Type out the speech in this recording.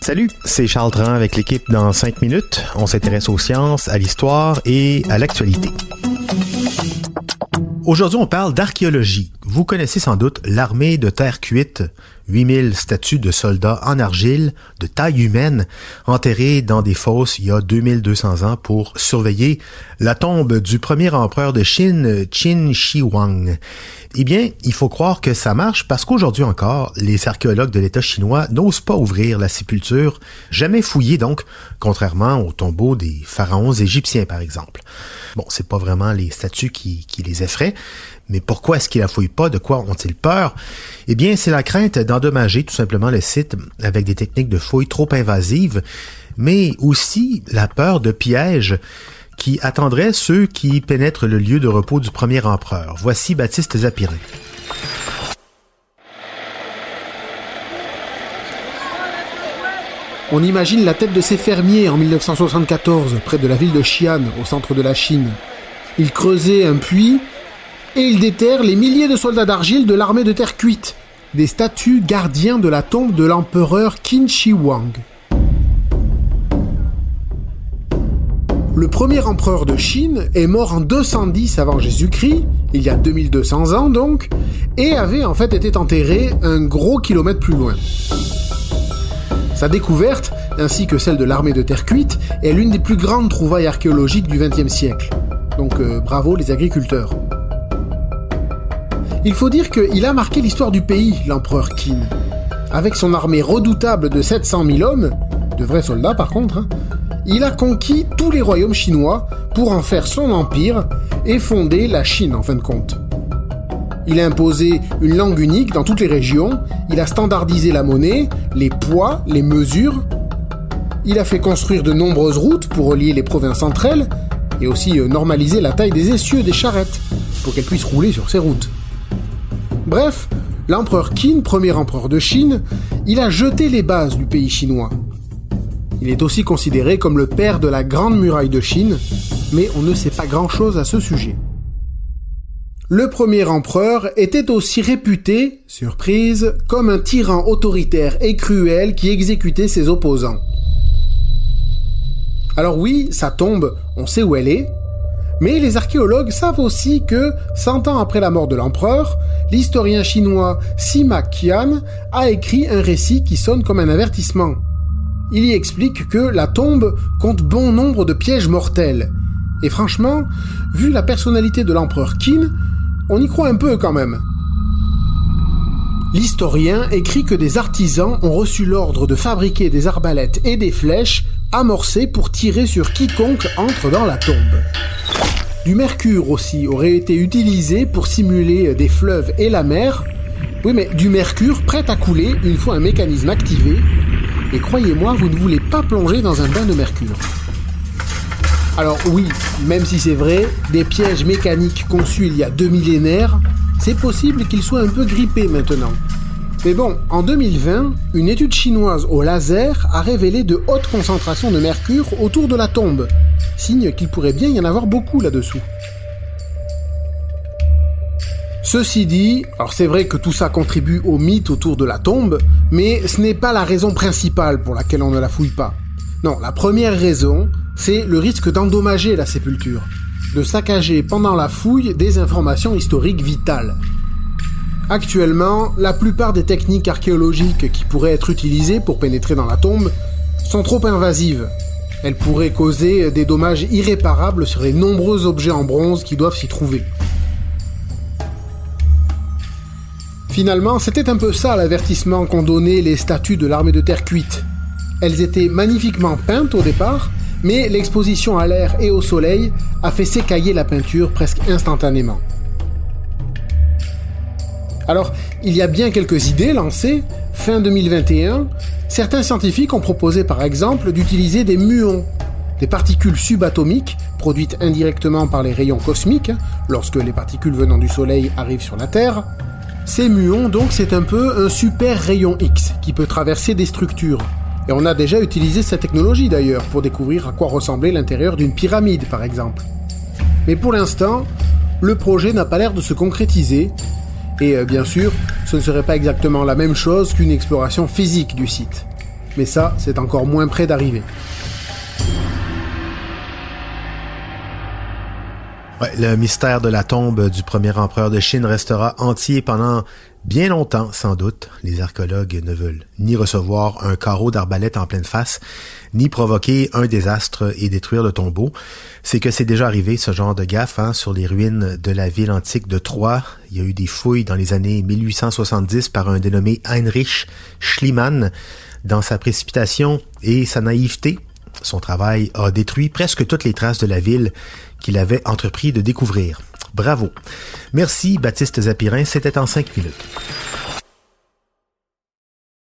Salut, c'est Charles Tran avec l'équipe dans 5 minutes. On s'intéresse aux sciences, à l'histoire et à l'actualité. Aujourd'hui, on parle d'archéologie. Vous connaissez sans doute l'armée de terre cuite 8000 statues de soldats en argile de taille humaine enterrées dans des fosses il y a 2200 ans pour surveiller la tombe du premier empereur de Chine, Qin Shi Huang. Eh bien, il faut croire que ça marche parce qu'aujourd'hui encore, les archéologues de l'État chinois n'osent pas ouvrir la sépulture, jamais fouillée donc, contrairement aux tombeaux des pharaons égyptiens par exemple. Bon, c'est pas vraiment les statues qui, les effraient, mais pourquoi est-ce qu'ils la fouillent pas? De quoi ont-ils peur? Eh bien, c'est la crainte d'endommager tout simplement le site avec des techniques de fouilles trop invasives, mais aussi la peur de pièges qui attendraient ceux qui pénètrent le lieu de repos du premier empereur. Voici Baptiste Zapirin. On imagine la tête de ces fermiers en 1974, près de la ville de Xi'an, au centre de la Chine. Ils creusaient un puits et ils déterrent les milliers de soldats d'argile de l'armée de terre cuite, des statues gardiens de la tombe de l'empereur Qin Shi Huang. Le premier empereur de Chine est mort en 210 avant Jésus-Christ, il y a 2200 ans donc, et avait en fait été enterré un gros kilomètre plus loin. Sa découverte, ainsi que celle de l'armée de terre cuite, est l'une des plus grandes trouvailles archéologiques du XXe siècle. Donc euh, bravo les agriculteurs. Il faut dire qu'il a marqué l'histoire du pays, l'empereur Qin. Avec son armée redoutable de 700 000 hommes, de vrais soldats par contre, hein, il a conquis tous les royaumes chinois pour en faire son empire et fonder la Chine en fin de compte. Il a imposé une langue unique dans toutes les régions, il a standardisé la monnaie, les poids, les mesures, il a fait construire de nombreuses routes pour relier les provinces entre elles, et aussi euh, normaliser la taille des essieux des charrettes, pour qu'elles puissent rouler sur ces routes. Bref, l'empereur Qin, premier empereur de Chine, il a jeté les bases du pays chinois. Il est aussi considéré comme le père de la Grande Muraille de Chine, mais on ne sait pas grand-chose à ce sujet. Le premier empereur était aussi réputé, surprise, comme un tyran autoritaire et cruel qui exécutait ses opposants. Alors oui, sa tombe, on sait où elle est, mais les archéologues savent aussi que, 100 ans après la mort de l'empereur, l'historien chinois Sima Qian a écrit un récit qui sonne comme un avertissement. Il y explique que la tombe compte bon nombre de pièges mortels. Et franchement, vu la personnalité de l'empereur Qin, on y croit un peu quand même. L'historien écrit que des artisans ont reçu l'ordre de fabriquer des arbalètes et des flèches amorcées pour tirer sur quiconque entre dans la tombe. Du mercure aussi aurait été utilisé pour simuler des fleuves et la mer. Oui, mais du mercure prêt à couler une fois un mécanisme activé. Et croyez-moi, vous ne voulez pas plonger dans un bain de mercure. Alors oui, même si c'est vrai, des pièges mécaniques conçus il y a deux millénaires, c'est possible qu'ils soient un peu grippés maintenant. Mais bon, en 2020, une étude chinoise au laser a révélé de hautes concentrations de mercure autour de la tombe, signe qu'il pourrait bien y en avoir beaucoup là-dessous. Ceci dit, alors c'est vrai que tout ça contribue au mythe autour de la tombe, mais ce n'est pas la raison principale pour laquelle on ne la fouille pas. Non, la première raison, c'est le risque d'endommager la sépulture, de saccager pendant la fouille des informations historiques vitales. Actuellement, la plupart des techniques archéologiques qui pourraient être utilisées pour pénétrer dans la tombe sont trop invasives. Elles pourraient causer des dommages irréparables sur les nombreux objets en bronze qui doivent s'y trouver. Finalement, c'était un peu ça l'avertissement qu'ont donné les statues de l'armée de terre cuite. Elles étaient magnifiquement peintes au départ, mais l'exposition à l'air et au soleil a fait s'écailler la peinture presque instantanément. Alors, il y a bien quelques idées lancées. Fin 2021, certains scientifiques ont proposé par exemple d'utiliser des muons, des particules subatomiques produites indirectement par les rayons cosmiques, lorsque les particules venant du Soleil arrivent sur la Terre. Ces muons, donc, c'est un peu un super rayon X qui peut traverser des structures. Et on a déjà utilisé cette technologie d'ailleurs pour découvrir à quoi ressemblait l'intérieur d'une pyramide par exemple. Mais pour l'instant, le projet n'a pas l'air de se concrétiser, et euh, bien sûr, ce ne serait pas exactement la même chose qu'une exploration physique du site. Mais ça, c'est encore moins près d'arriver. Le mystère de la tombe du premier empereur de Chine restera entier pendant bien longtemps, sans doute. Les archéologues ne veulent ni recevoir un carreau d'arbalète en pleine face, ni provoquer un désastre et détruire le tombeau. C'est que c'est déjà arrivé, ce genre de gaffe, hein, sur les ruines de la ville antique de Troyes. Il y a eu des fouilles dans les années 1870 par un dénommé Heinrich Schliemann. Dans sa précipitation et sa naïveté, son travail a détruit presque toutes les traces de la ville qu'il avait entrepris de découvrir. Bravo. Merci Baptiste Zapirin, c'était en cinq minutes.